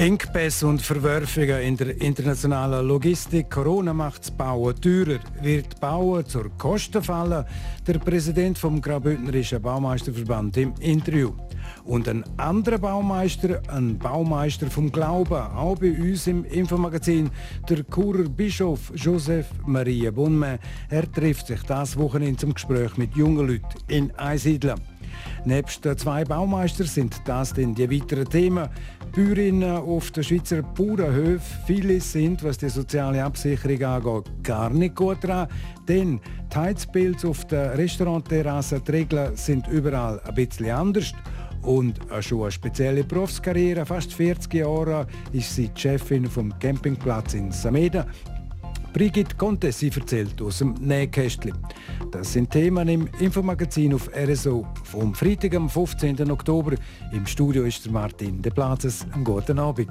Engpässe und Verwerfungen in der internationalen Logistik. Corona macht das Bauen teurer. Wird Bauen zur Kostenfalle? Der Präsident vom Graubündnerischen Baumeisterverband im Interview. Und ein anderer Baumeister, ein Baumeister vom Glauben, auch bei uns im Infomagazin, der Churer Bischof Joseph Maria Bonme. Er trifft sich das Wochenende zum Gespräch mit jungen Leuten in Einsiedeln. Nebst den zwei Baumeistern sind das dann die weiteren Themen. Bäuerinnen auf den Schweizer Bauernhöfen, viele sind, was die soziale Absicherung angeht, gar nicht gut dran. Denn die Heizbilder auf den Restaurantterrassen, die Regeln sind überall ein bisschen anders. Und schon eine spezielle Berufskarriere, fast 40 Jahre, ist sie Chefin vom Campingplatz in Sameda. Brigitte Conte, sie erzählt aus dem Nähkästchen. Das sind Themen im Infomagazin auf RSO vom Freitag, am 15. Oktober. Im Studio ist der Martin De Plazes. Einen guten Abend.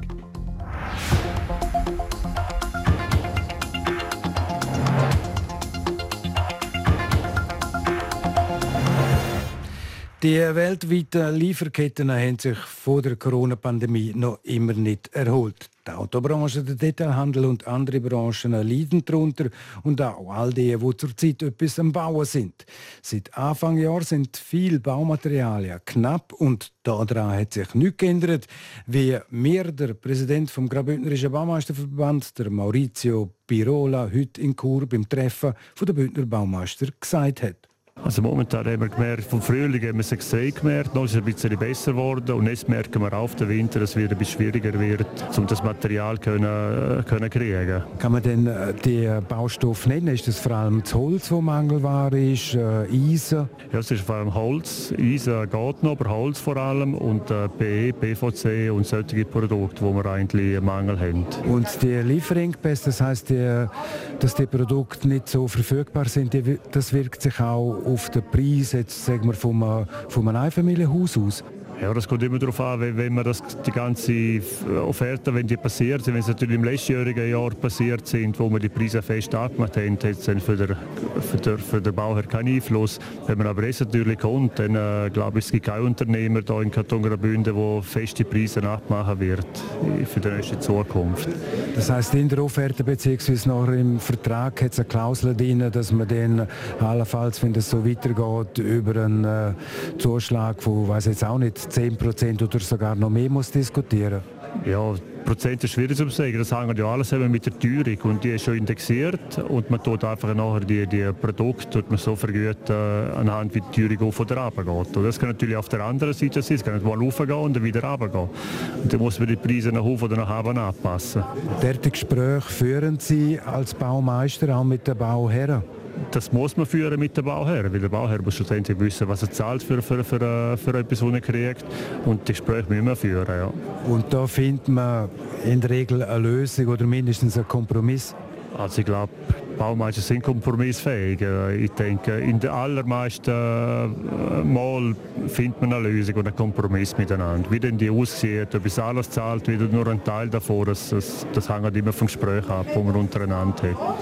Die weltweiten Lieferketten haben sich vor der Corona-Pandemie noch immer nicht erholt. Die Autobranche, der Detailhandel und andere Branchen leiden darunter und auch all die, die zurzeit etwas am Bauen sind. Seit Anfang Jahr sind viele Baumaterialien knapp und daran hat sich nichts geändert, wie mir der Präsident vom Graubündnerischen Baumeisterverband, der Maurizio Pirola, heute in Chur beim Treffen der Bündner Baumeister gesagt hat. Also momentan haben wir gemerkt, vom Frühling haben wir es extrem gemerkt, noch ist es ein bisschen besser geworden und jetzt merken wir auf den Winter, dass es wieder ein bisschen schwieriger wird, um das Material können, äh, können kriegen. Kann man denn äh, die Baustoffe nennen? Ist das vor allem das Holz, das Mangelware ist, äh, Eisen? Ja, es ist vor allem Holz, Eisen geht noch, aber Holz vor allem und äh, PE, PVC und solche Produkte, wo wir eigentlich einen Mangel haben. Und die Lieferengpässe, das heisst, die, dass die Produkte nicht so verfügbar sind, die, das wirkt sich auch auf den Preis jetzt, sagen wir, vom, vom Einfamilienhaus aus? Ja, das kommt immer darauf an, wenn, wenn man das, die ganze Offerte, wenn die passiert sind, wenn sie natürlich im letztjährigen Jahr passiert sind, wo wir die Preise fest abgemacht haben, hat es für, den, für, den, für den Bauherr keinen Einfluss. Wenn man aber jetzt natürlich kommt, dann äh, glaube ich, es gibt keinen Unternehmer hier in Kanton Graubünden, der feste Preise abmachen wird für die nächste Zukunft. Das heißt in der Offerte bzw. noch im Vertrag hat es eine Klausel drin, dass man dann allenfalls, wenn das so weitergeht, über einen äh, Zuschlag von, weiß jetzt auch nicht, 10 Prozent oder sogar noch mehr muss diskutieren? Ja, Prozent ist schwierig zu sagen. Das hängt ja alles mit der Teuerung und die ist schon indexiert und man tut einfach nachher die, die Produkte tut man so vergüten anhand wie die Teuerung auf oder runter geht. Und das kann natürlich auf der anderen Seite sein, es kann mal raufgehen und dann wieder runtergehen. Und dann muss man die Preise nach oben oder nach unten anpassen. Diese Gespräche führen Sie als Baumeister auch mit den Bauherren? Das muss man führen mit dem Bauherr, weil der Bauherr muss schlussendlich wissen, was er zahlt für, für, für, äh, für etwas, was er kriegt. Und die Gespräche müssen wir führen. Ja. Und da findet man in der Regel eine Lösung oder mindestens einen Kompromiss? Also ich glaube, Baumeister sind kompromissfähig. Ich denke, in den allermeisten äh, Mal findet man eine Lösung und einen Kompromiss miteinander. Wie denn die aussieht, ob es alles zahlt, wieder nur ein Teil davon, das, das, das hängt immer vom Gespräch ab, das man untereinander hat.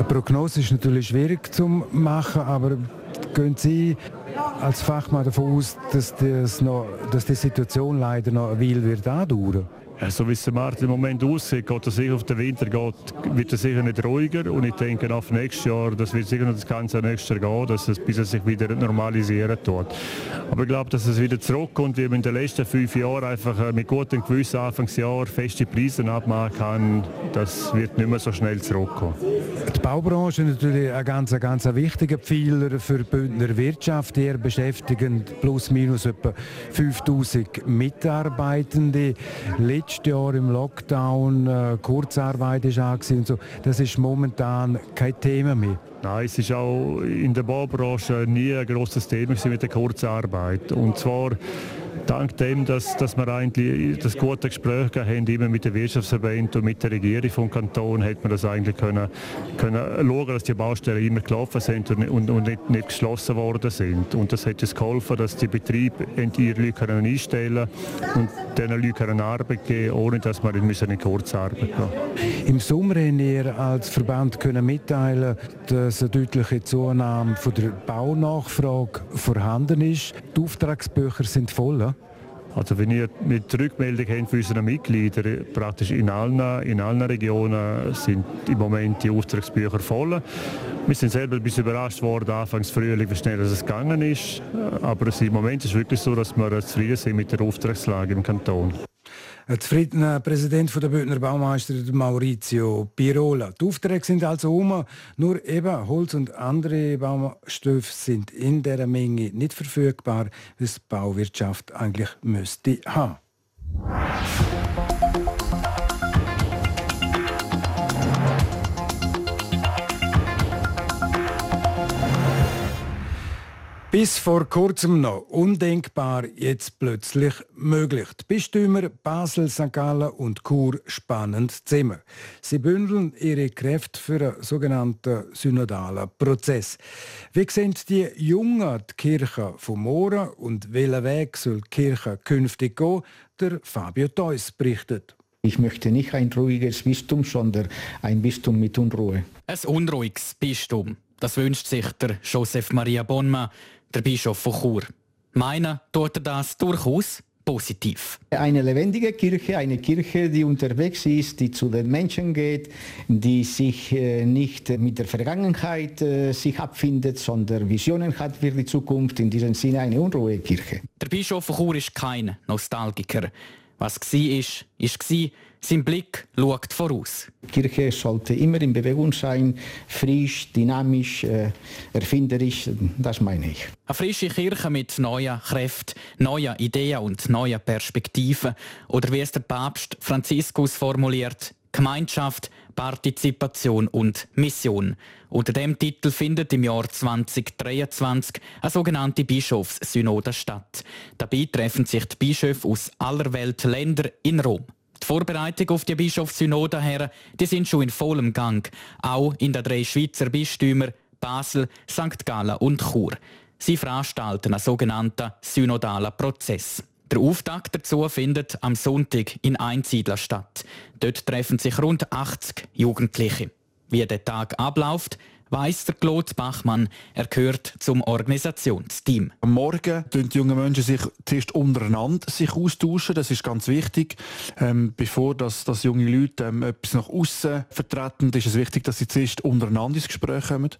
Eine Prognose ist natürlich schwierig zu machen, aber gehen Sie als Fachmann davon aus, dass, das noch, dass die Situation leider noch eine Weile wird andauern so wie es der Markt im Moment aussieht, geht er sicher auf den Winter, geht, wird er sicher nicht ruhiger. Und ich denke, auf nächstes Jahr, das wird sicher noch das ganze nächste Jahr gehen, dass es, bis es sich wieder normalisieren tut. Aber ich glaube, dass es wieder zurückkommt, wie man in den letzten fünf Jahren einfach äh, mit gutem Gewissen Anfangsjahr feste Preise abmachen kann, das wird nicht mehr so schnell zurückkommen. Die Baubranche ist natürlich ein ganz, ganz wichtiger Pfeiler für die Bündner Wirtschaft. Ihr beschäftigen plus minus etwa 5000 Mitarbeitende letztes Jahr im Lockdown äh, Kurzarbeit ist und so. Das ist momentan kein Thema mehr. Nein, es ist auch in der Baubranche nie ein grosses Thema mit der Kurzarbeit. Und zwar dank dem, dass, dass wir eigentlich das gute Gespräch haben, immer mit der Wirtschaftsverband und mit der Regierung vom Kanton, hat man das eigentlich können, können schauen, dass die Baustellen immer gelaufen sind und, und, und nicht, nicht, geschlossen worden sind. Und das hat uns geholfen, dass die Betriebe ihre Leute können einstellen und diesen Leuten Arbeit geben, ohne dass man in Kurzarbeit gehen Im Sommer haben ihr als Verband können mitteilen, dass eine deutliche Zunahme von der Baunachfrage vorhanden ist. Die Auftragsbücher sind voll. Also wenn ihr mit Rückmeldung habt für unsere Mitglieder, praktisch in allen, in allen Regionen sind im Moment die Auftragsbücher voll. Wir sind selber ein bisschen überrascht worden, anfangs Frühling, wie schnell es gegangen ist. Aber im Moment ist es wirklich so, dass wir zufrieden sind mit der Auftragslage im Kanton. Ein zufriedener Präsident der Bündner Baumeister Maurizio Pirola. Die Aufträge sind also um, nur eben Holz und andere Baustoffe sind in dieser Menge nicht verfügbar, wie es die Bauwirtschaft eigentlich müsste haben. Bis vor kurzem noch undenkbar, jetzt plötzlich möglich. Die Bistümer Basel, St. Gallen und Chur spannend zusammen. Sie bündeln ihre Kräfte für einen sogenannten synodalen Prozess. Wie sehen die Jungen die Kirche vom Morgen und welchen Weg soll die Kirche künftig gehen? Der Fabio Theus berichtet. Ich möchte nicht ein ruhiges Bistum, sondern ein Bistum mit Unruhe. Ein unruhiges Bistum. Das wünscht sich der Joseph Maria Bonma, der Bischof von Chur. Meinen tut er das durchaus positiv. Eine lebendige Kirche, eine Kirche, die unterwegs ist, die zu den Menschen geht, die sich äh, nicht mit der Vergangenheit äh, sich abfindet, sondern Visionen hat für die Zukunft. In diesem Sinne eine unruhige Kirche. Der Bischof von Chur ist kein Nostalgiker. Was war, ist, ist war. Sein Blick schaut voraus. Die Kirche sollte immer in Bewegung sein, frisch, dynamisch, äh, erfinderisch, das meine ich. Eine frische Kirche mit neuen Kräften, neuen Ideen und neuen Perspektiven. Oder wie es der Papst Franziskus formuliert, Gemeinschaft, Partizipation und Mission. Unter dem Titel findet im Jahr 2023 eine sogenannte Bischofssynode statt. Dabei treffen sich die Bischöfe aus aller Welt Länder in Rom. Die Vorbereitung auf die Bischofssynode her, die sind schon in vollem Gang, auch in den drei Schweizer Bistümern Basel, St. Gallen und Chur. Sie veranstalten einen sogenannten synodalen Prozess. Der Auftakt dazu findet am Sonntag in Einsiedler statt. Dort treffen sich rund 80 Jugendliche. Wie der Tag abläuft, weiss der Claude Bachmann. Er gehört zum Organisationsteam. Am Morgen tun die jungen Menschen sich zuerst untereinander sich austauschen. Das ist ganz wichtig. Ähm, bevor das, das junge Leute ähm, etwas nach außen vertreten, ist es wichtig, dass sie zuerst untereinander ins Gespräch kommen.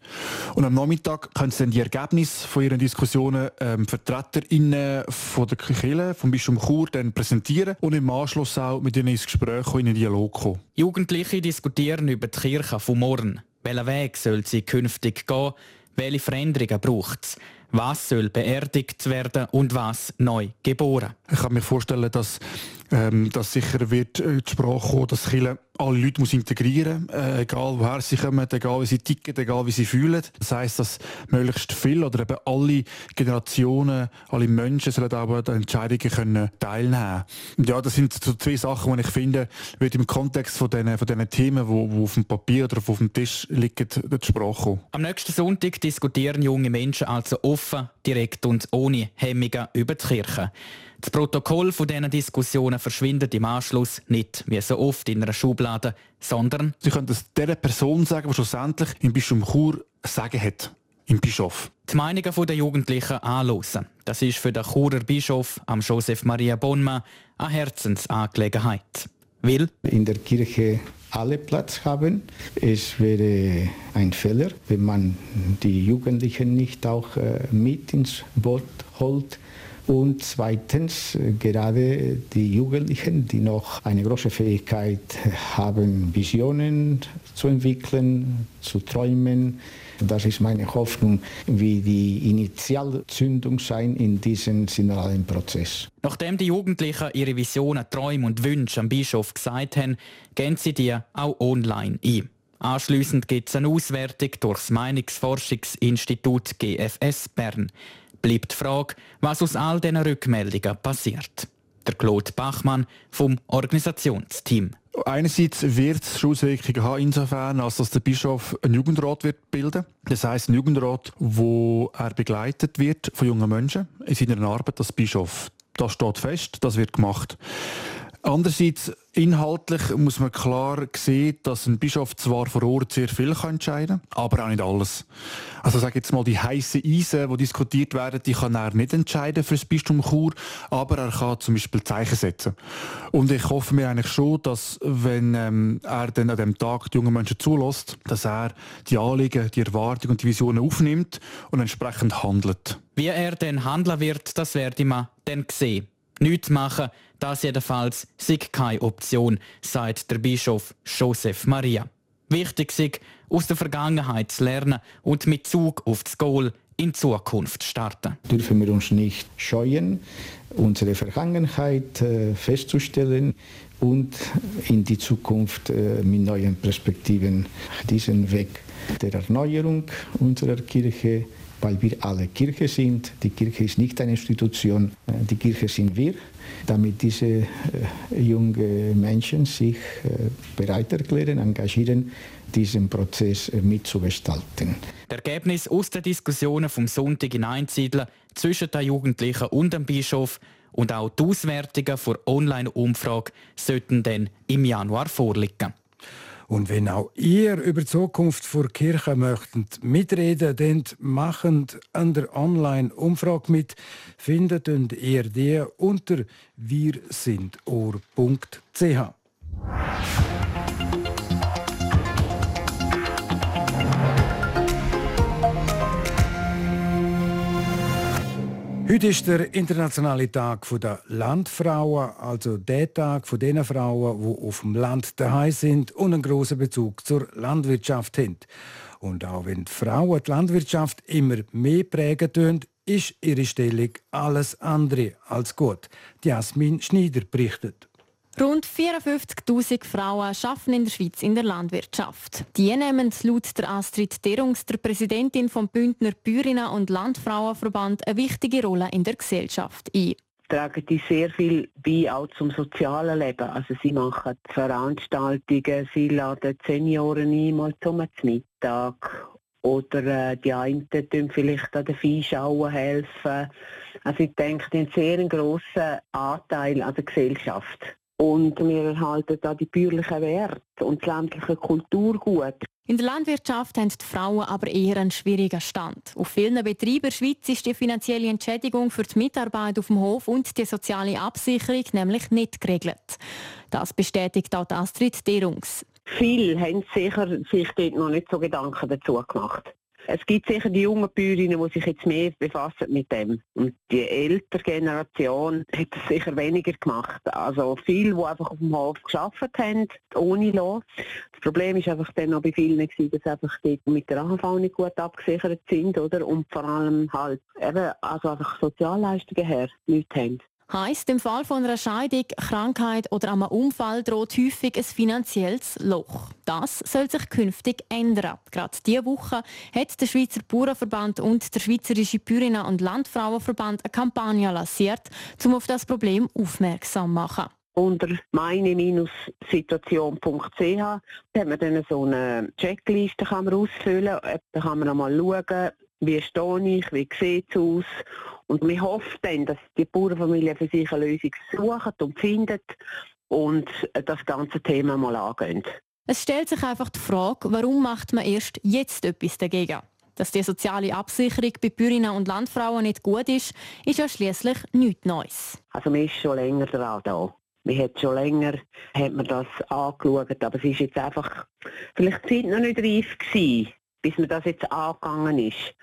Und am Nachmittag können sie dann die Ergebnisse von ihren Diskussionen ähm, VertreterInnen von der Kirche, vom Bistum Chur, dann präsentieren und im Anschluss auch mit ihnen ins Gespräch in den Dialog kommen. Jugendliche diskutieren über die Kirche von morgen. Welchen Weg soll sie künftig gehen? Welche Veränderungen braucht es? Was soll beerdigt werden und was neu geboren? Ich kann mir vorstellen, dass, ähm, dass sicher wird äh, die Sprache kommen, dass Kirche alle Leute muss integrieren äh, egal woher sie kommen, egal wie sie ticken, egal wie sie fühlen. Das heißt, dass möglichst viel oder eben alle Generationen, alle Menschen sollen aber an den Entscheidungen können teilnehmen Ja, das sind so zwei Sachen, die ich finde, wird im Kontext von diesen, von diesen Themen, die, die auf dem Papier oder auf dem Tisch liegen, die Sprache kommen. Am nächsten Sonntag diskutieren junge Menschen also offen, direkt und ohne Hemmungen über die Kirche. Das Protokoll von diesen Diskussionen verschwindet im Anschluss nicht, wie so oft in einer Schublade, sondern... Sie können es der Person sagen, die schlussendlich im Bistum Chur Sagen hat. Im Bischof. Die Meinungen der Jugendlichen anhören. Das ist für den Churer Bischof, am Joseph Maria Bonma, eine Herzensangelegenheit. Will in der Kirche alle Platz haben. Es wäre ein Fehler, wenn man die Jugendlichen nicht auch äh, mit ins Boot holt. Und zweitens, gerade die Jugendlichen, die noch eine große Fähigkeit haben, Visionen zu entwickeln, zu träumen. Das ist meine Hoffnung, wie die Initialzündung sein in diesem synodalen Prozess. Nachdem die Jugendlichen ihre Visionen, Träume und Wünsche am Bischof gesagt haben, gehen sie die auch online ein. Anschließend gibt es eine Auswertung durch das Meinungsforschungsinstitut GFS Bern. Bleibt die Frage, was aus all diesen Rückmeldungen passiert. Der Claude Bachmann vom Organisationsteam. Einerseits wird es Auswirkungen haben, insofern, als dass der Bischof einen Jugendrat wird bilden. Das heißt, ein Jugendrat, wo er begleitet wird von jungen Menschen in seiner Arbeit als Bischof. Das steht fest, das wird gemacht. Andererseits, inhaltlich muss man klar sehen, dass ein Bischof zwar vor Ort sehr viel entscheiden kann, aber auch nicht alles. Also sage jetzt mal, die heißen Eisen, die diskutiert werden, die kann er nicht entscheiden für das Bistum Chur, aber er kann zum Beispiel Zeichen setzen. Und ich hoffe mir eigentlich schon, dass wenn ähm, er dann an dem Tag die jungen Menschen zulässt, dass er die Anliegen, die Erwartungen und die Visionen aufnimmt und entsprechend handelt. Wie er denn handeln wird, das werde man dann sehen. Nichts machen, das jedenfalls sei keine Option, sagt der Bischof Joseph Maria. Wichtig ist, aus der Vergangenheit zu lernen und mit Zug auf das Goal in Zukunft starten. Dürfen wir uns nicht scheuen, unsere Vergangenheit äh, festzustellen und in die Zukunft äh, mit neuen Perspektiven diesen Weg der Erneuerung unserer Kirche weil wir alle Kirche sind. Die Kirche ist nicht eine Institution, äh, die Kirche sind wir. Damit diese äh, jungen Menschen sich äh, bereit erklären, engagieren, diesen Prozess mitzugestalten. Das Ergebnis aus den Diskussionen vom Sonntag in Einsiedeln zwischen den Jugendlichen und dem Bischof und auch die Auswertungen der Online-Umfrage sollten dann im Januar vorliegen. Und wenn auch ihr über die Zukunft der Kirche möchtet mitreden, dann macht an der Online-Umfrage mit. Findet ihr die unter wirsindohr.ch. Heute ist der internationale Tag der Landfrauen, also der Tag von den Frauen, die auf dem Land daheim sind und einen großen Bezug zur Landwirtschaft haben. Und auch wenn die Frauen die Landwirtschaft immer mehr prägen tun, ist ihre Stellung alles andere als gut. Jasmin Schneider berichtet. Rund 54.000 Frauen arbeiten in der Schweiz in der Landwirtschaft. Die nehmen laut der Astrid Derungs, der Präsidentin vom Bündner Bäuerinnen und Landfrauenverband, eine wichtige Rolle in der Gesellschaft ein tragen die sehr viel bei, auch zum sozialen Leben. Also sie machen Veranstaltungen, sie laden Senioren ein, mal zum Mittag. Oder äh, die einen tun vielleicht an den Viehschauen helfen. Also ich denke, die haben sehr einen grossen Anteil an der Gesellschaft und wir erhalten da die bäuerlichen Werte und das ländliche Kulturgut. In der Landwirtschaft haben die Frauen aber eher einen schwierigen Stand. Auf vielen Betrieben in der Schweiz ist die finanzielle Entschädigung für die Mitarbeit auf dem Hof und die soziale Absicherung nämlich nicht geregelt. Das bestätigt auch Astrid Derungs. Viele haben sicher sich dort noch nicht so Gedanken dazu gemacht. Es gibt sicher die jungen Bäuerinnen, die sich jetzt mehr befassen mit dem. Und die ältere Generation hat es sicher weniger gemacht. Also viele, die einfach auf dem Hof geschafft haben, ohne Lohn. Das Problem ist einfach dann noch bei vielen gewesen, dass einfach die mit der AHV nicht gut abgesichert sind, oder? Und vor allem halt eben, also einfach Sozialleistungen her nichts haben. Heißt, im Fall von einer Scheidung, Krankheit oder einem Unfall droht häufig ein finanzielles Loch. Das soll sich künftig ändern. Gerade diese Woche hat der Schweizer Bauernverband und der Schweizerische Bäuerinnen- und Landfrauenverband eine Kampagne lanciert, um auf das Problem aufmerksam zu machen unter meine-situation.ch hat man dann so eine Checkliste kann ausfüllen. Da kann man einmal schauen, wie stehe ich, wie sieht es aus und wir hoffen dann, dass die Bauernfamilie für sich eine Lösung sucht und findet und das ganze Thema mal angehen. Es stellt sich einfach die Frage, warum macht man erst jetzt etwas dagegen? Dass die soziale Absicherung bei Bäuerinnen und Landfrauen nicht gut ist, ist ja schließlich nichts Neues. Also man ist schon länger dran da. Man hat schon länger hat man das angeschaut, aber es ist jetzt einfach vielleicht die Zeit noch nicht reif gewesen, bis man das jetzt angegangen ist.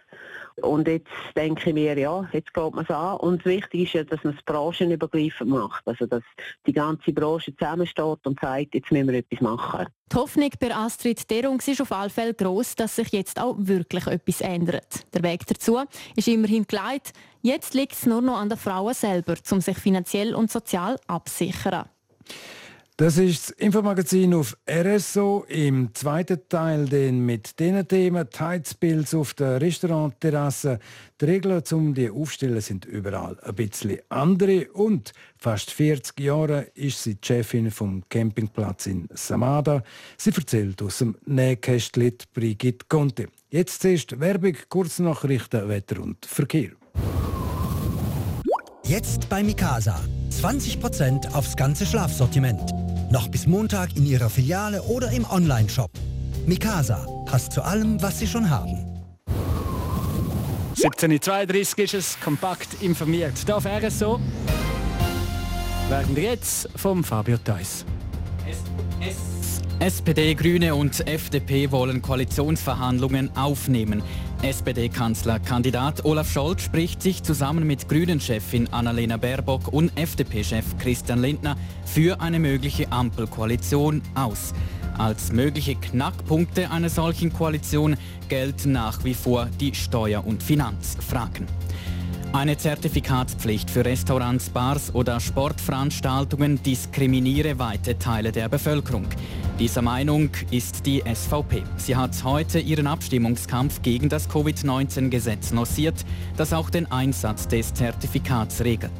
Und jetzt denke ich mir, ja, jetzt geht man es an. Und wichtig ist ja, dass man es branchenübergreifend macht. Also, dass die ganze Branche zusammensteht und sagt, jetzt müssen wir etwas machen. Die Hoffnung bei Astrid Derungs ist auf alle Fälle gross, dass sich jetzt auch wirklich etwas ändert. Der Weg dazu ist immerhin geleitet. Jetzt liegt es nur noch an den Frauen selber, um sich finanziell und sozial absichern. Das ist das Infomagazin auf RSO. Im zweiten Teil den mit diesen Themen Heizpilz auf der Restaurantterrasse. Die Regeln zum die aufstellen sind überall ein bisschen andere und fast 40 Jahre ist sie die Chefin vom Campingplatz in Samada. Sie erzählt aus dem Nähkästchen Brigitte Conte. Jetzt zuerst Werbung, Kurznachrichten, Wetter und Verkehr. Jetzt bei Mikasa. 20% aufs ganze Schlafsortiment. Noch bis Montag in Ihrer Filiale oder im Onlineshop. Mikasa passt zu allem, was Sie schon haben. 17.32 ist es, kompakt informiert. Da auf RSO werden wir jetzt vom Fabio Theus. SPD, Grüne und FDP wollen Koalitionsverhandlungen aufnehmen. SPD-Kanzlerkandidat Olaf Scholz spricht sich zusammen mit Grünen-Chefin Annalena Baerbock und FDP-Chef Christian Lindner für eine mögliche Ampelkoalition aus. Als mögliche Knackpunkte einer solchen Koalition gelten nach wie vor die Steuer- und Finanzfragen. Eine Zertifikatspflicht für Restaurants, Bars oder Sportveranstaltungen diskriminiere weite Teile der Bevölkerung. Dieser Meinung ist die SVP. Sie hat heute ihren Abstimmungskampf gegen das Covid-19-Gesetz lanciert, das auch den Einsatz des Zertifikats regelt.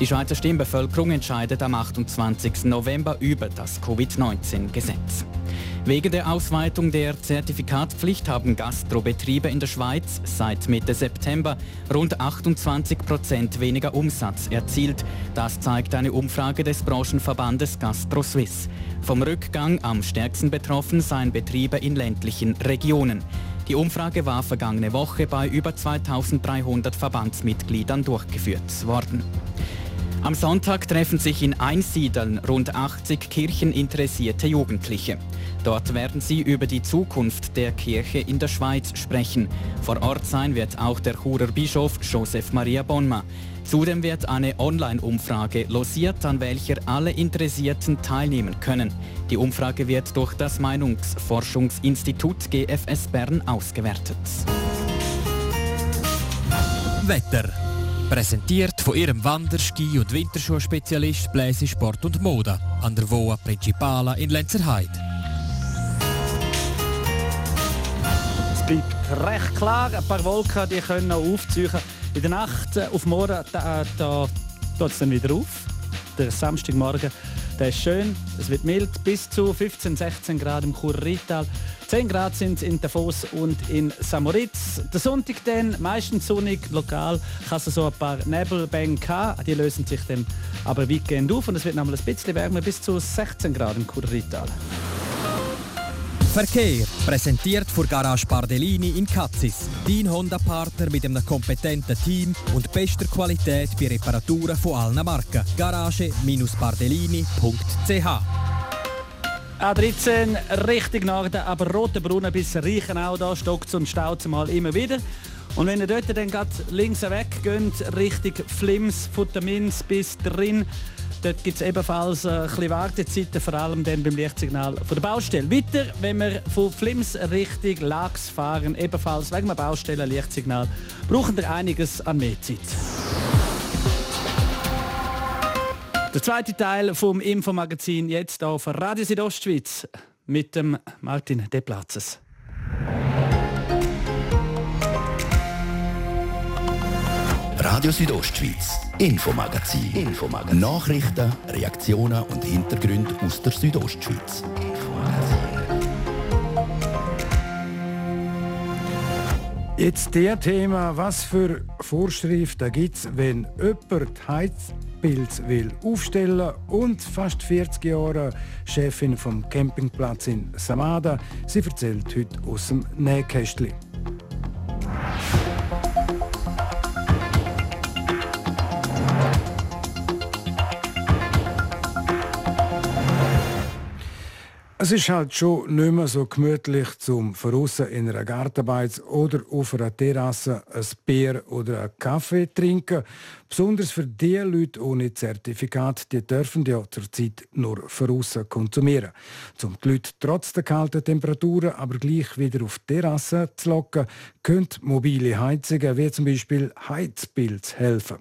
Die Schweizer Stimmbevölkerung entscheidet am 28. November über das Covid-19-Gesetz. Wegen der Ausweitung der Zertifikatspflicht haben Gastrobetriebe in der Schweiz seit Mitte September rund 28 Prozent weniger Umsatz erzielt. Das zeigt eine Umfrage des Branchenverbandes GastroSwiss. Vom Rückgang am stärksten betroffen seien Betriebe in ländlichen Regionen. Die Umfrage war vergangene Woche bei über 2300 Verbandsmitgliedern durchgeführt worden. Am Sonntag treffen sich in Einsiedeln rund 80 kircheninteressierte Jugendliche. Dort werden sie über die Zukunft der Kirche in der Schweiz sprechen. Vor Ort sein wird auch der Churer Bischof Joseph Maria Bonma. Zudem wird eine Online-Umfrage losiert, an welcher alle Interessierten teilnehmen können. Die Umfrage wird durch das Meinungsforschungsinstitut GFS Bern ausgewertet. Wetter Präsentiert von ihrem Wander-, Ski- und Winterschuhspezialist Bläse Sport und Mode an der Voa Principala in Lenzerheide. Bleibt recht klar, ein paar Wolken die können noch aufziehen. In der Nacht auf morgen da, da tut es dann wieder auf. Der Samstagmorgen der ist schön, es wird mild, bis zu 15, 16 Grad im Chur Rital. 10 Grad sind in Davos und in Samoritz. Der Sonntag dann meistens sonnig, lokal kann es so ein paar Nebelbänke haben. Die lösen sich dann aber weitgehend auf und es wird nochmal ein bisschen wärmer, bis zu 16 Grad im Currital. Verkehr präsentiert vor Garage Bardellini in Katzis. Dein Honda-Partner mit einem kompetenten Team und bester Qualität bei Reparaturen von allen Marken. Garage-bardellini.ch A13 Richtung Norden, aber Rotenbrunnen bis Reichenau, da stockt und staut mal immer wieder. Und wenn ihr dort dann links weg geht, Richtung Flims, Futtermins bis drin, dort gibt es ebenfalls äh, ein bisschen Wartezeiten, vor allem dann beim Lichtsignal von der Baustelle. Weiter, wenn wir von Flims Richtung Lax fahren, ebenfalls wegen einem Baustellen-Lichtsignal, brauchen wir einiges an mehr Zeit. Der zweite Teil vom Infomagazin jetzt auf Radio Südostschweiz mit dem Martin Deplatzes. Radio Südostschweiz, Infomagazin. Infomagazin. Nachrichten, Reaktionen und Hintergründe aus der Südostschweiz. Jetzt der Thema, was für Vorschriften gibt es, wenn jemand Heizpilz will aufstellen und fast 40 Jahre Chefin vom Campingplatz in Samada. Sie erzählt heute aus dem Nähkästchen. Es ist halt schon nicht mehr so gemütlich zum Verrussen in einer Gartenbeiz oder auf einer Terrasse ein Bier oder einen Kaffee trinken. Besonders für die Leute ohne Zertifikat, die dürfen ja zurzeit nur verrussen konsumieren. Um die Leute trotz der kalten Temperaturen aber gleich wieder auf die Terrasse zu locken, können mobile Heizungen wie zum Beispiel Heizpilz helfen.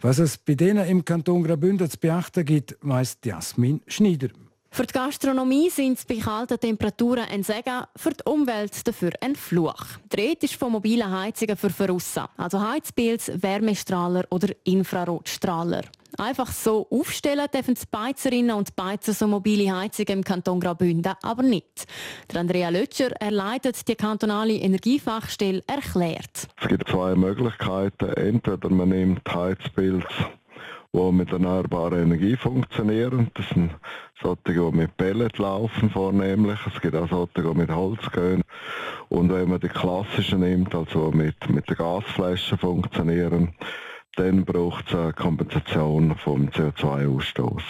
Was es bei denen im Kanton Graubünden zu beachten gibt, weiss Jasmin Schneider. Für die Gastronomie sind bei kalten Temperaturen ein Segen, für die Umwelt dafür ein Fluch. Die Rede ist von mobilen Heizungen für Verrussen, also Heizpilz, Wärmestrahler oder Infrarotstrahler. Einfach so aufstellen dürfen die Beizerinnen und Beizer so mobile Heizungen im Kanton Graubünden aber nicht. Der Andrea Lötscher, er leitet die kantonale Energiefachstelle, erklärt. Es gibt zwei Möglichkeiten. Entweder man nimmt Heizpilz die mit erneuerbarer Energie funktionieren. Das sind solche, die mit Pellet laufen vornehmlich. Es gibt auch solche, die mit Holz gehen. Und wenn man die klassischen nimmt, also mit, mit den Gasflaschen funktionieren, dann braucht es eine Kompensation vom CO2-Ausstoß.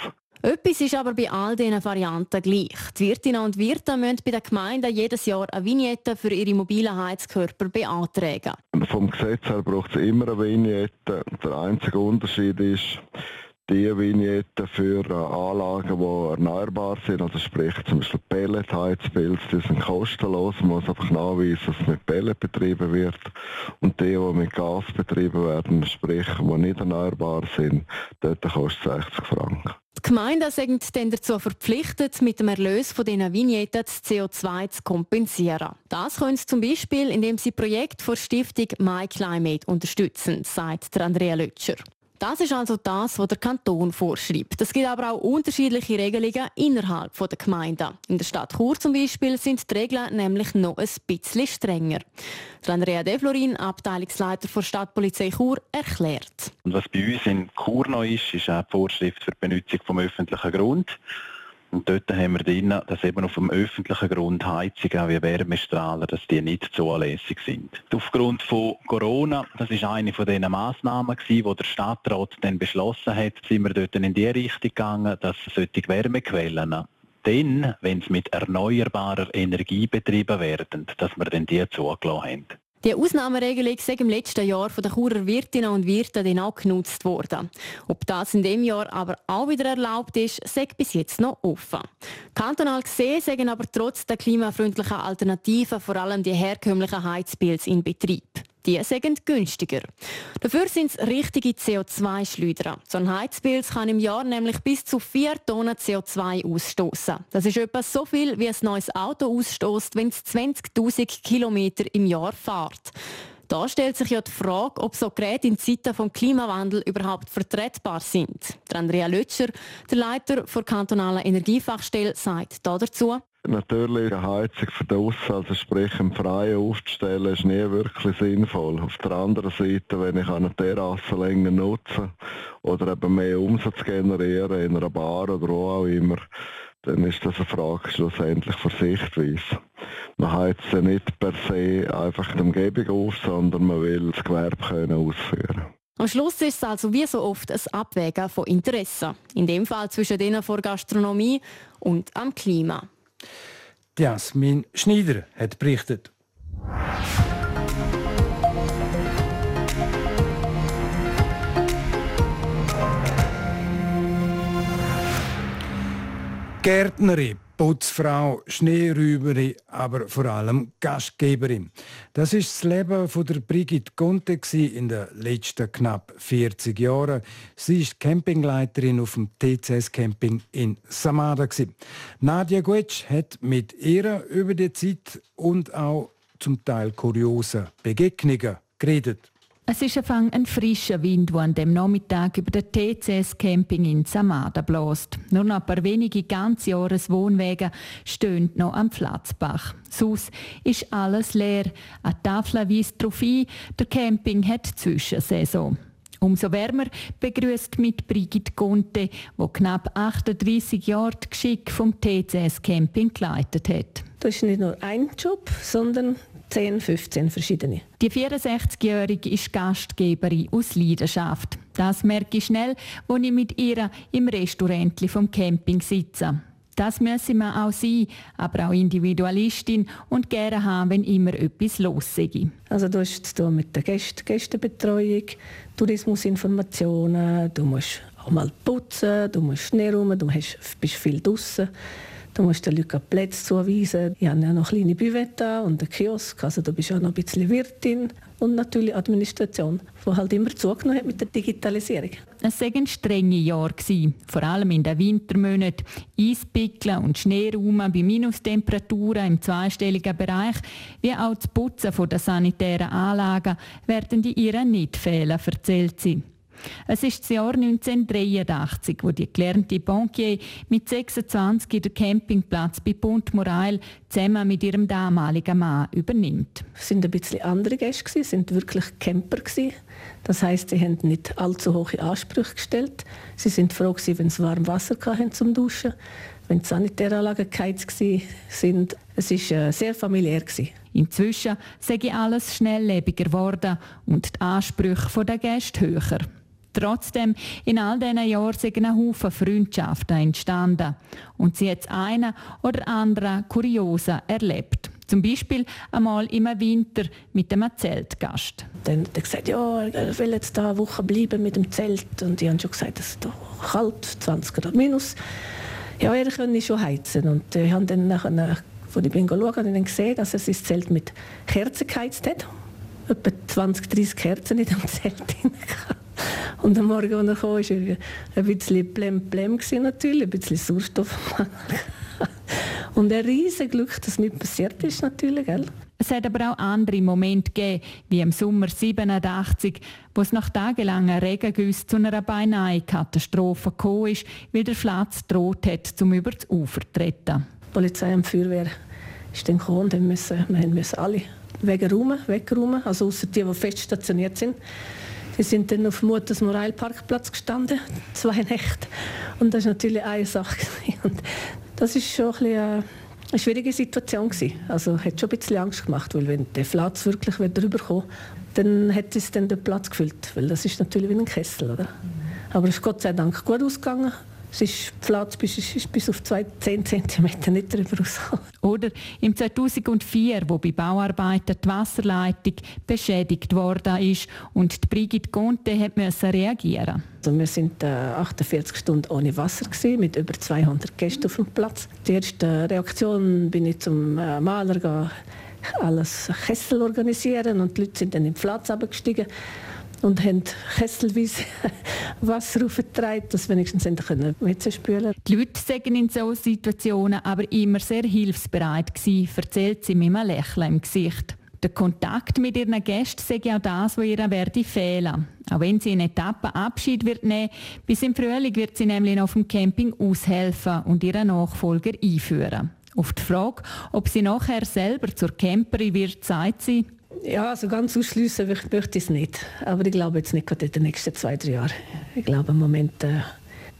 Etwas ist aber bei all diesen Varianten gleich. Die Wirtinnen und Wirte müssen bei den Gemeinden jedes Jahr eine Vignette für ihre mobilen Heizkörper beantragen. Vom Gesetz her braucht es immer eine Vignette. Der einzige Unterschied ist, die Vignetten für äh, Anlagen, die erneuerbar sind, also sprich zum Beispiel Pelletheizpilz, die sind kostenlos, man muss einfach nachweisen, dass es mit Pellet betrieben wird. Und die, die mit Gas betrieben werden, sprich, die nicht erneuerbar sind, dort kostet es 60 Franken. Die Gemeinden sind dann dazu verpflichtet, mit dem Erlös von diesen Vignetten das CO2 zu kompensieren. Das können sie zum Beispiel, indem sie Projekte der Stiftung MyClimate unterstützen, sagt Andrea Lötscher. Das ist also das, was der Kanton vorschreibt. Es gibt aber auch unterschiedliche Regelungen innerhalb der Gemeinden. In der Stadt Chur zum Beispiel sind die Regeln nämlich noch ein bisschen strenger. Der Andrea Deflorin, Abteilungsleiter der Stadtpolizei Chur, erklärt. Und was bei uns in Chur noch ist, ist auch die Vorschrift für die Benutzung vom öffentlichen Grund. Und dort haben wir drin, dass eben auf dem öffentlichen Grund Heizungen wie Wärmestrahler, dass die nicht zulässig sind. Aufgrund von Corona, das ist eine von diesen Massnahmen gewesen, wo der Stadtrat dann beschlossen hat, sind wir dort in die Richtung gegangen, dass solche Wärmequellen dann, wenn sie mit erneuerbarer Energie betrieben werden, dass wir dann die zugelassen haben. Die Ausnahmeregelung ist im letzten Jahr von den Churer Wirtinnen und Wirten auch genutzt worden. Ob das in dem Jahr aber auch wieder erlaubt ist, sagt bis jetzt noch offen. Kantonal gesehen sagen aber trotz der klimafreundlichen Alternativen vor allem die herkömmlichen Heizpilze in Betrieb. Die sind günstiger. Dafür sind es richtige CO2-Schleuder. So ein Heizpilz kann im Jahr nämlich bis zu 4 Tonnen CO2 ausstoßen. Das ist etwa so viel, wie ein neues Auto ausstoßt, wenn es 20.000 Kilometer im Jahr fährt. Da stellt sich ja die Frage, ob so Geräte in Zeiten des Klimawandels überhaupt vertretbar sind. Der Andrea Lötscher, der Leiter der kantonalen Energiefachstelle, sagt dazu. Natürlich eine Heizung für draussen, also sprich im Freien aufzustellen, ist nie wirklich sinnvoll. Auf der anderen Seite, wenn ich eine Terrasse länger nutze oder eben mehr Umsatz generieren in einer Bar oder wo auch immer, dann ist das eine Frage schlussendlich für Sichtweise. Man heizt ja nicht per se einfach die Umgebung auf, sondern man will das Gewerbe können ausführen am Schluss ist es also wie so oft ein Abwägen von Interessen. In dem Fall zwischen denen vor Gastronomie und am Klima. Jasmin Schneider hat berichtet. Gärtnerin, Putzfrau, Schneeräuberin, aber vor allem Gastgeberin. Das ist das Leben von der Brigitte Gunte in den letzten knapp 40 Jahren. Sie ist Campingleiterin auf dem TCS Camping in Samada. Nadia Guetsch hat mit ihr über die Zeit und auch zum Teil kuriose Begegnungen geredet. Es ist ein frischer Wind, der an dem Nachmittag über den TCS Camping in Samada bläst. Nur noch ein paar wenige ganze Jahreswohnwege stehen noch am Platzbach. Sus ist alles leer. Eine Tafel weist darauf ein, der Camping hat Zwischensaison. Umso wärmer begrüßt mit Brigitte Gonte, wo knapp 38 Jahre das Geschick vom TCS Camping geleitet hat. Das ist nicht nur ein Job, sondern 10, 15 verschiedene. Die 64-Jährige ist Gastgeberin aus Leidenschaft. Das merke ich schnell, als ich mit ihr im Restaurant vom Camping sitze. Das müsse man auch sein, aber auch Individualistin und gerne haben, wenn immer etwas los sei. Also du hast tun mit der Gäste Gästebetreuung, Tourismusinformationen, du musst auch mal putzen, du musst Schnee rum, du hast, bist viel draußen. Du musst den Leuten Plätze zuweisen. Ich habe ja noch kleine Büvette und einen Kiosk, also du bist auch noch ein bisschen Wirtin. Und natürlich Administration, die halt immer zugenommen hat mit der Digitalisierung. Es waren strenge Jahre, vor allem in den Wintermonaten. Eispickeln und Schneeraumen bei Minustemperaturen im zweistelligen Bereich, wie auch das Putzen der sanitären Anlagen, werden die ihr nicht fehlen, erzählt sie. Es ist das Jahr 1983, wo die gelernte Bankier mit 26 den Campingplatz bei Pont Morail zusammen mit ihrem damaligen Mann übernimmt. Es sind ein bisschen andere Gäste, es sind wirklich Camper Das heißt, sie haben nicht allzu hohe Ansprüche gestellt. Sie sind froh wenn sie warm Wasser hatten zum Duschen, wenn die Sanitäranlagen geheizt sind. Es war äh, sehr familiär. Inzwischen sei alles schnelllebiger geworden und die Ansprüche der Gäste höher. Trotzdem, in all diesen Jahren sind ein Haufen Freundschaften entstanden. Und sie hat einen oder anderen Kuriosen erlebt. Zum Beispiel einmal im Winter mit einem Zeltgast. Dann hat er gesagt, ja, er will jetzt da eine Woche bleiben mit dem Zelt. Und die haben schon gesagt, es ist kalt, 20 Grad minus. Ja, er könne schon heizen. Und ich habe dann nachher, als ich bin schauen, dann gesehen, dass er sein Zelt mit Kerzen geheizt hat. Etwa 20, 30 Kerzen in dem Zelt. Und am Morgen, als er kam, war er ein bisschen blem-blem natürlich, ein bisschen Sauerstoff. Und ein riesiges Glück, dass nichts passiert ist natürlich. Gell? Es hat aber auch andere Momente gegeben, wie im Sommer 87, wo es nach tagelangen Regengüssen zu einer beinahe Katastrophe gekommen ist, weil der Platz droht hat, um über das Ufer zu treten. Die Polizei und die Feuerwehr ist dann gekommen und müssen, wir müssen alle wegräumen, wegräumen, also außer die, die fest stationiert sind. Wir sind dann auf dem Mutters Morail Parkplatz gestanden, zwei Nächte. Und das war natürlich eine Sache. Und das war schon ein bisschen äh, eine schwierige Situation gewesen. Also hat schon ein bisschen Angst gemacht, weil wenn der Platz wirklich drüber kommt, dann hätte es dann den Platz gefüllt, weil das ist natürlich wie ein Kessel, oder? Aber es ist Gott sei Dank gut ausgegangen. Es ist Platz bis, ist bis auf 10 cm nicht darüber. Oder im 2004, wo bei Bauarbeiten die Wasserleitung beschädigt worden ist und die Brigitte Conte hat müssen reagieren. Also wir sind äh, 48 Stunden ohne Wasser gewesen, mit über 200 Gästen auf dem Platz. Die erste Reaktion bin ich zum äh, Maler gegangen, alles Kessel organisieren und die Leute sind dann im Platz abgestiegen und haben kesselweise Wasser aufgetragen, dass wenigstens können WC spülen Die Leute sagen in solchen Situationen aber immer sehr hilfsbereit gewesen, erzählt sie mit einem Lächeln im Gesicht. Der Kontakt mit ihren Gästen sei auch das, was ihr werde fehlen. Auch wenn sie in Etappen Abschied wird nehmen, bis im Frühling wird sie nämlich auf dem Camping aushelfen und ihren Nachfolger einführen. Auf die Frage, ob sie nachher selber zur Camperin wird, sagt sie, ja, also ganz ausschließen möchte ich es nicht. Aber ich glaube jetzt nicht in den nächsten zwei, drei Jahren. Ich glaube, im Moment äh,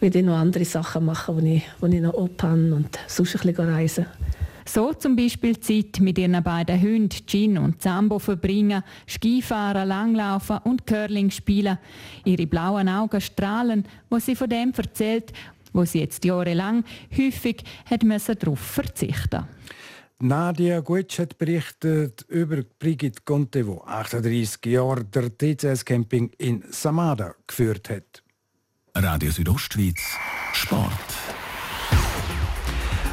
werde ich noch andere Sachen machen, wo ich, ich noch open und sonst ein bisschen reisen. So zum Beispiel Zeit mit ihren beiden Hunden Gin und Zambo verbringen, Skifahren, Langlaufen und Curling spielen. Ihre blauen Augen strahlen, wo sie von dem erzählt, wo sie jetzt jahrelang häufig darauf verzichten musste. Nadia Gutsch hat berichtet über Brigitte Conte, die 38 Jahre der TCS Camping in Samada geführt hat. Radio Südostschweiz Sport.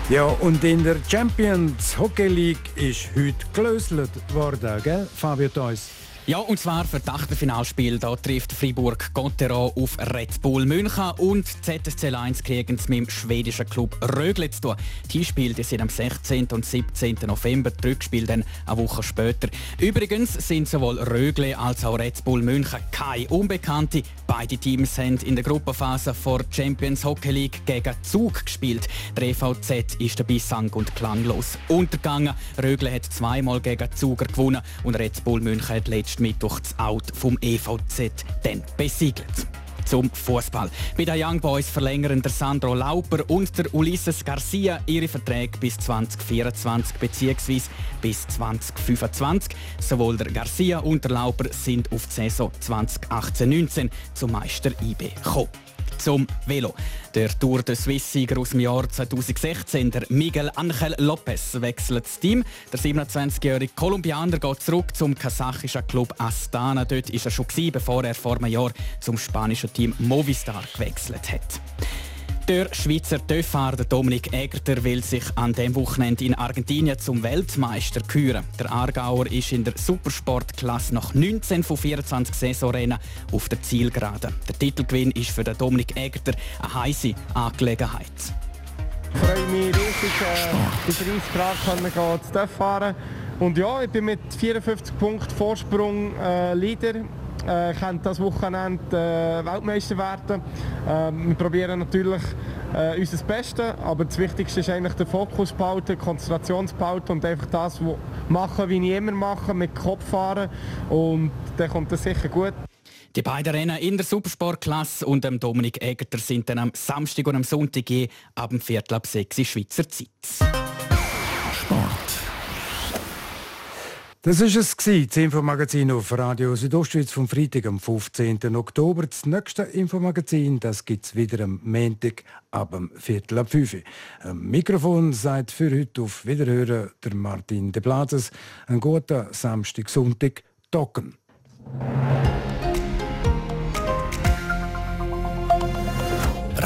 Ja, und in der Champions Hockey League ist heute gelöselt worden, gell, Fabio Theus? Ja, und zwar für das Achtelfinalspiel. Da trifft Fribourg Gotteron auf Red Bull München und ZSC 1 kriegen es mit dem schwedischen Club Rögle zu tun. Die Spiele sind am 16. und 17. November, das Rückspiel dann eine Woche später. Übrigens sind sowohl Rögle als auch Red Bull München keine Unbekannte. Beide Teams haben in der Gruppenphase vor Champions Hockey League gegen Zug gespielt. Der EVZ ist dabei sang- und klanglos untergegangen. Rögle hat zweimal gegen Zuger gewonnen und Red Bull München hat letztes letzten Mittwoch das Out vom EVZ dann besiegelt zum Fußball. Bei den Young Boys verlängern der Sandro Lauper und der Ulysses Garcia ihre Verträge bis 2024 bzw. bis 2025. Sowohl der Garcia und der Lauper sind auf die Saison 2018-19 zum Meister IB gekommen zum Velo. Der Tour de Suisse-Sieger aus dem Jahr 2016, der Miguel Angel Lopez, wechselt das Team. Der 27-jährige Kolumbianer geht zurück zum kasachischen Club Astana. Dort war er schon, bevor er vor einem Jahr zum spanischen Team Movistar gewechselt hat. Der Schweizer Töfffahrer Dominik Egerter will sich an dem Wochenende in Argentinien zum Weltmeister küren. Der Aargauer ist in der Supersportklasse nach 19 von 24 Saisonrennen auf der Zielgerade. Der Titelgewinn ist für Dominik Egerter eine heiße Angelegenheit. Ich freue mich riesig, äh, bei 30 Grad können zu fahren. Und ja, ich bin mit 54 Punkten Vorsprung äh, Leader äh, können das Wochenende äh, Weltmeister werden. Äh, wir probieren natürlich äh, unser Bestes, aber das Wichtigste ist eigentlich den Fokus behalten, Konzentration behalten und einfach das machen, wie ich immer mache, mit Kopf fahren und dann kommt das sicher gut. Die beiden Rennen in der Supersportklasse und dem Dominik Egerter sind dann am Samstag und am Sonntag ab dem Viertel ab 6 Schweizer Zeit. Das war es, das Infomagazin auf Radio Südostschweiz vom Freitag am 15. Oktober. Das nächste Infomagazin gibt es wieder am Montag ab dem Viertel ab 5 Am Mikrofon seid für heute auf Wiederhören der Martin de Blazes. Einen guten Samstag, Sonntag, Tocken.